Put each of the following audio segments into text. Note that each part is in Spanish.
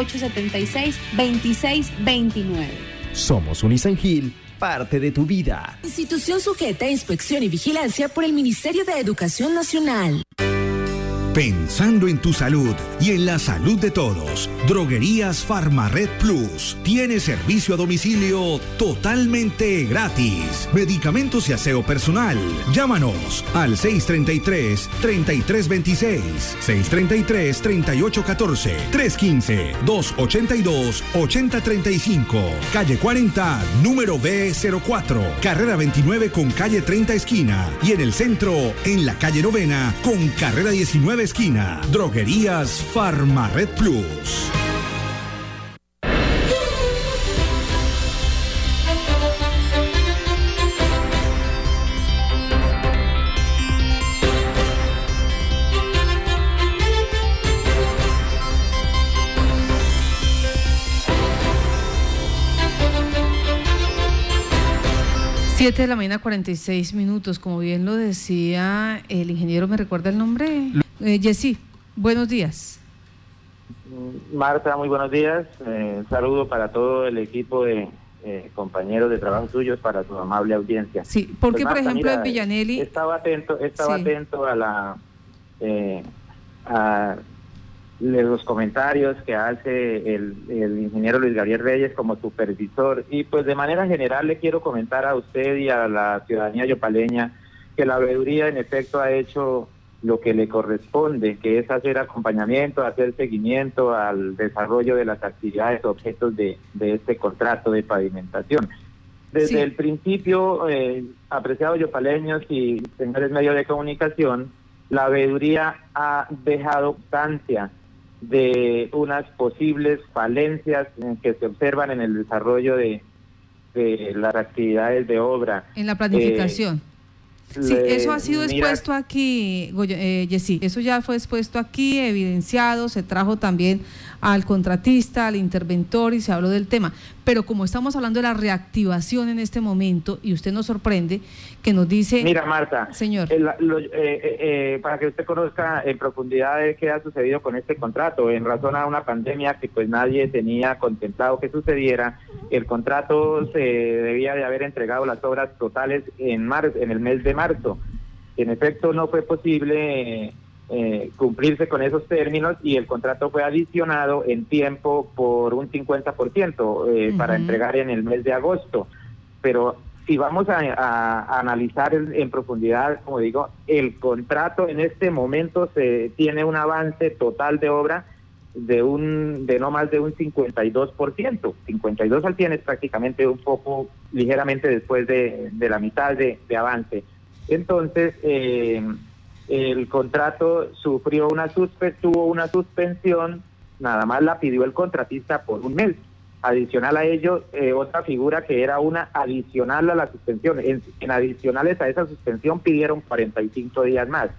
876-2629. Somos Unisan Gil, parte de tu vida. Institución sujeta a inspección y vigilancia por el Ministerio de Educación Nacional. Pensando en tu salud y en la salud de todos, Droguerías Farmared Plus tiene servicio a domicilio totalmente gratis. Medicamentos y aseo personal. Llámanos al 633-3326, 633-3814, 315-282-8035, calle 40, número B04, carrera 29 con calle 30 esquina y en el centro, en la calle novena con carrera 19 esquina. Droguerías Farmared Plus. Siete de la mañana, 46 minutos. Como bien lo decía el ingeniero, ¿me recuerda el nombre? Eh, Jessy, buenos días. Marta, muy buenos días. Eh, saludo para todo el equipo de eh, compañeros de trabajo suyos, para su amable audiencia. Sí, porque pues, por ejemplo en Villanelli... Estaba atento, estaba atento a la... Eh, a los comentarios que hace el, el, ingeniero Luis Gabriel Reyes como supervisor y pues de manera general le quiero comentar a usted y a la ciudadanía yopaleña que la veeduría en efecto ha hecho lo que le corresponde, que es hacer acompañamiento, hacer seguimiento al desarrollo de las actividades objetos de, de este contrato de pavimentación. Desde el principio, eh, apreciados yopaleños y señores medios de comunicación, la veeduría ha dejado constancia de unas posibles falencias que se observan en el desarrollo de, de las actividades de obra. En la planificación. Eh, Sí, eso ha sido expuesto aquí, eh, Jessy, eso ya fue expuesto aquí, evidenciado, se trajo también al contratista, al interventor y se habló del tema. Pero como estamos hablando de la reactivación en este momento y usted nos sorprende que nos dice... Mira, Marta, señor. Eh, eh, eh, para que usted conozca en profundidad qué ha sucedido con este contrato, en razón a una pandemia que pues nadie tenía contemplado que sucediera, el contrato se debía de haber entregado las obras totales en, mar, en el mes de marzo. En efecto, no fue posible eh, cumplirse con esos términos y el contrato fue adicionado en tiempo por un 50% eh, para entregar en el mes de agosto. Pero si vamos a, analizar en, profundidad, como digo, el contrato en este momento se tiene un avance total de obra de un de no más de un 52%. 52 al tiene prácticamente un poco ligeramente después de, la mitad de, de avance. Entonces, eh, el contrato sufrió una suspe tuvo una suspensión, nada más la pidió el contratista por un mes. Adicional a ello, eh, otra figura que era una adicional a la suspensión. En, adicionales a esa suspensión pidieron 45 días más.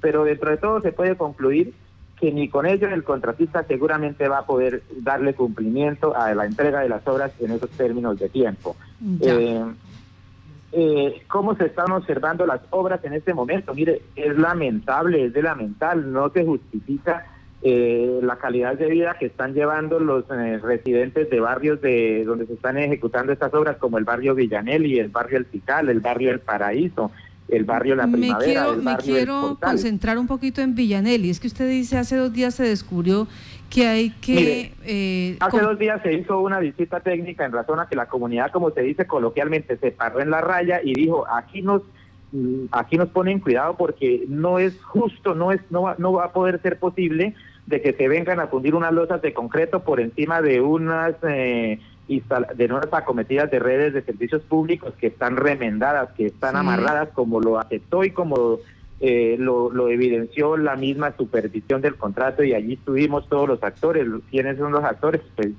Pero dentro de todo se puede concluir que ni con ello el contratista seguramente va a poder darle cumplimiento a la entrega de las obras en esos términos de tiempo. Eh, eh, cómo se están observando las obras en este momento. Mire, es lamentable, es de lamental, no se justifica eh, la calidad de vida que están llevando los eh, residentes de barrios de donde se están ejecutando estas obras, como el barrio Villanelli, el barrio El Pical, el barrio El Paraíso, el barrio La Primavera. Me quiero, el barrio me quiero concentrar un poquito en Villanelli. Es que usted dice hace dos días se descubrió que hay que... Eh, hace dos días se hizo una visita técnica en razón a que la comunidad, como se dice coloquialmente, se paró en la raya y dijo, aquí nos mm, aquí nos ponen cuidado porque no es justo, no es no va, no va a poder ser posible de que se vengan a fundir unas losas de concreto por encima de unas eh, de nuevas acometidas de redes de servicios públicos que están remendadas, que están amarradas como lo aceptó y como eh, lo, evidenció la misma supervisión del contrato y allí estuvimos todos los actores. ¿Quiénes son los actores? Pues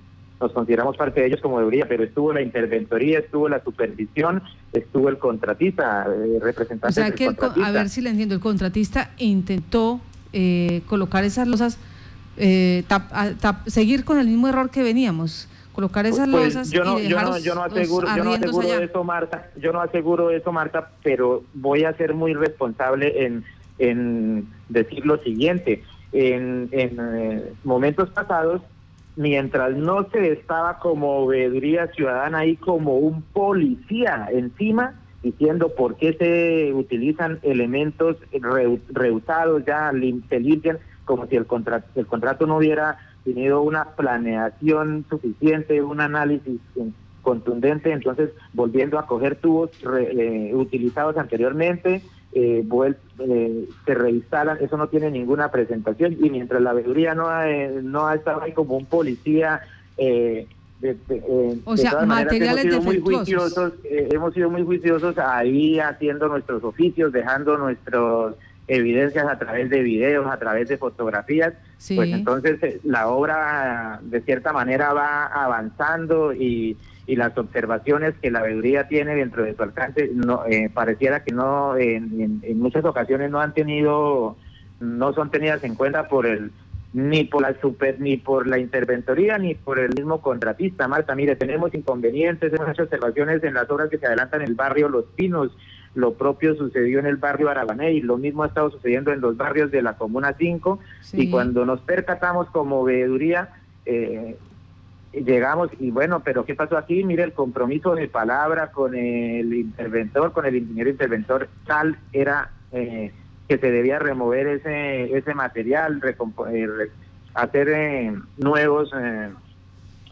nos consideramos parte de ellos como debería, pero estuvo la interventoría, estuvo la supervisión, estuvo el contratista, eh, representante o sea que a ver si le entiendo, el contratista intentó eh, colocar esas losas, eh, seguir con el mismo error que veníamos colocar esas pues, losas yo no, yo no, yo no aseguro, yo no aseguro eso, Marta, yo no aseguro eso, Marta, pero voy a ser muy responsable en, en decir lo siguiente. En, en eh, momentos pasados mientras no se estaba como veeduría ciudadana ahí como un policía encima, diciendo por qué se utilizan elementos reusados, ya se limpian, como si el contrato, el contrato no hubiera tenido una planeación suficiente, un análisis contundente, entonces volviendo a coger tubos eh, utilizados anteriormente, eh, eh, se reinstalan, eso no tiene ninguna presentación y mientras la veeduría no ha, no ha estado ahí como un policía eh, o sea, materiales hemos sido muy juiciosos, hemos sido muy juiciosos ahí haciendo nuestros oficios, dejando nuestras evidencias a través de videos, a través de fotografías, pues entonces la obra de cierta manera va avanzando y y las observaciones que la veeduría tiene dentro de su alcance no eh, pareciera que no en, muchas ocasiones no han tenido no son tenidas en cuenta por el ni por la super ni por la interventoría ni por el mismo contratista. Marta mire tenemos inconvenientes hemos hecho observaciones en las obras que se adelantan en el barrio Los Pinos lo propio sucedió en el barrio Arabané y lo mismo ha estado sucediendo en los barrios de la Comuna 5 y cuando nos percatamos como veeduría eh, llegamos y bueno, pero ¿qué pasó aquí? Mire, el compromiso de palabra con el interventor, con el ingeniero interventor, tal era eh, que se debía remover ese, ese material, eh, hacer eh, nuevos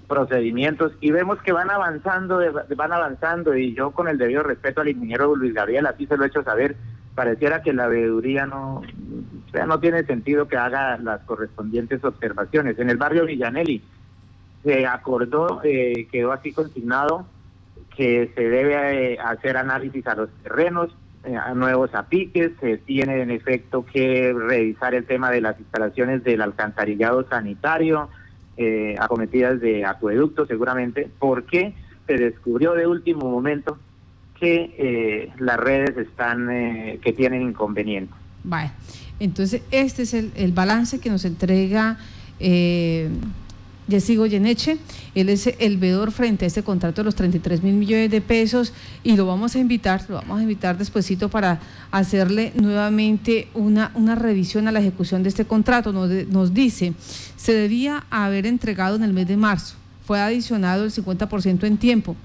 procedimientos y vemos que van avanzando, van avanzando y yo con el debido respeto al ingeniero Luis Gabriel, así se lo he hecho saber, pareciera que la veeduría no, o sea, no tiene sentido que haga las correspondientes observaciones. En el barrio Villanelli, se acordó, eh, quedó así consignado que se debe eh, hacer análisis a los terrenos, eh, a nuevos apiques, se tiene en efecto que revisar el tema de las instalaciones del alcantarillado sanitario, acometidas de acueducto seguramente, porque se descubrió de último momento que las redes están, que tienen inconvenientes. Vale, entonces este es el, el balance que nos entrega Yesigo Goyeneche, él es el veedor frente a este contrato de los 33 mil millones de pesos y lo vamos a invitar, lo vamos a invitar despuesito para hacerle nuevamente una, una revisión a la ejecución de este contrato. Nos, nos dice, se debía haber entregado en el mes de marzo, fue adicionado el 50% en tiempo.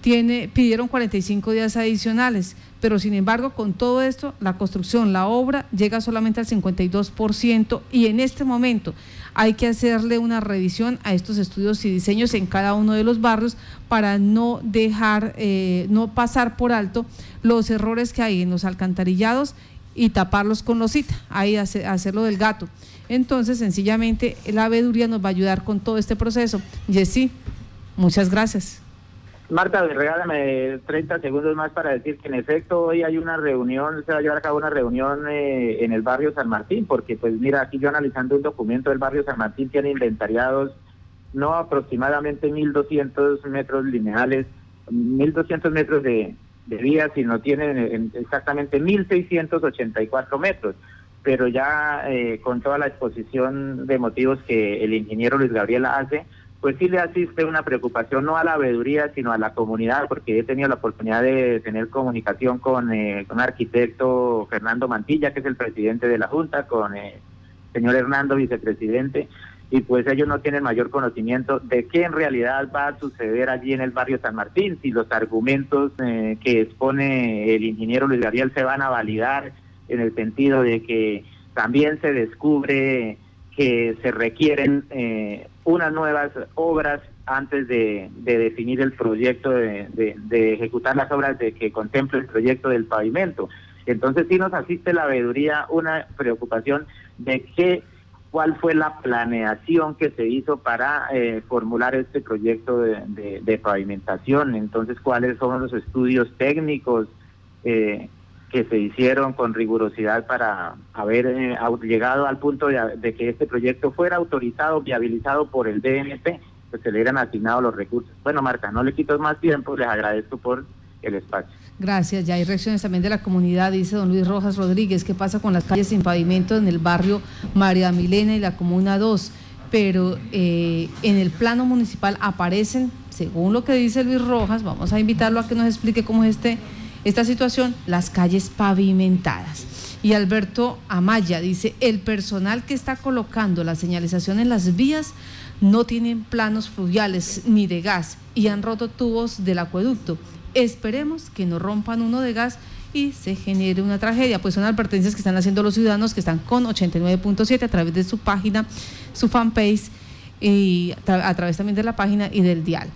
Tiene, pidieron 45 días adicionales, pero sin embargo con todo esto la construcción, la obra llega solamente al 52% y en este momento hay que hacerle una revisión a estos estudios y diseños en cada uno de los barrios para no dejar, eh, no pasar por alto los errores que hay en los alcantarillados y taparlos con losita, ahí hacerlo del gato. Entonces, sencillamente, la veeduría nos va a ayudar con todo este proceso. Jessy, muchas gracias. Marta, regálame 30 segundos más para decir que en efecto hoy hay una reunión, se va a llevar a cabo una reunión eh, en el barrio San Martín, porque pues mira, aquí yo analizando un documento del barrio San Martín tiene inventariados no aproximadamente 1.200 metros lineales, 1.200 metros de, de vía, sino tiene exactamente 1.684 metros. Pero ya eh, con toda la exposición de motivos que el ingeniero Luis Gabriel hace, pues sí le asiste una preocupación no a la veeduría, sino a la comunidad, porque he tenido la oportunidad de tener comunicación con, eh, con arquitecto Fernando Mantilla, que es el presidente de la Junta, con el eh, señor Hernando, vicepresidente, y pues ellos no tienen mayor conocimiento de qué en realidad va a suceder allí en el barrio San Martín, si los argumentos eh, que expone el ingeniero Luis Gabriel se van a validar en el sentido de que también se descubre que se requieren eh, unas nuevas obras antes de, definir el proyecto, de, ejecutar las obras de que contemple el proyecto del pavimento. Entonces sí nos asiste la veeduría una preocupación de qué, cuál fue la planeación que se hizo para eh, formular este proyecto de, pavimentación, entonces cuáles son los estudios técnicos eh, que se hicieron con rigurosidad para haber eh, llegado al punto de, que este proyecto fuera autorizado, viabilizado por el DNP, pues se le hubieran asignado los recursos. Bueno, Marta, no le quito más tiempo, les agradezco por el espacio. Gracias. Ya hay reacciones también de la comunidad, dice don Luis Rojas Rodríguez. ¿Qué pasa con las calles sin pavimento en el barrio María Milena y la Comuna 2? Pero eh, en el plano municipal aparecen, según lo que dice Luis Rojas, vamos a invitarlo a que nos explique cómo es este esta situación, las calles pavimentadas. Y Alberto Amaya dice, el personal que está colocando la señalización en las vías no tienen planos fluviales ni de gas y han roto tubos del acueducto. Esperemos que no rompan uno de gas y se genere una tragedia. Pues son advertencias que están haciendo los ciudadanos que están con 89.7 a través de su página, su fanpage y a través también de la página y del dial.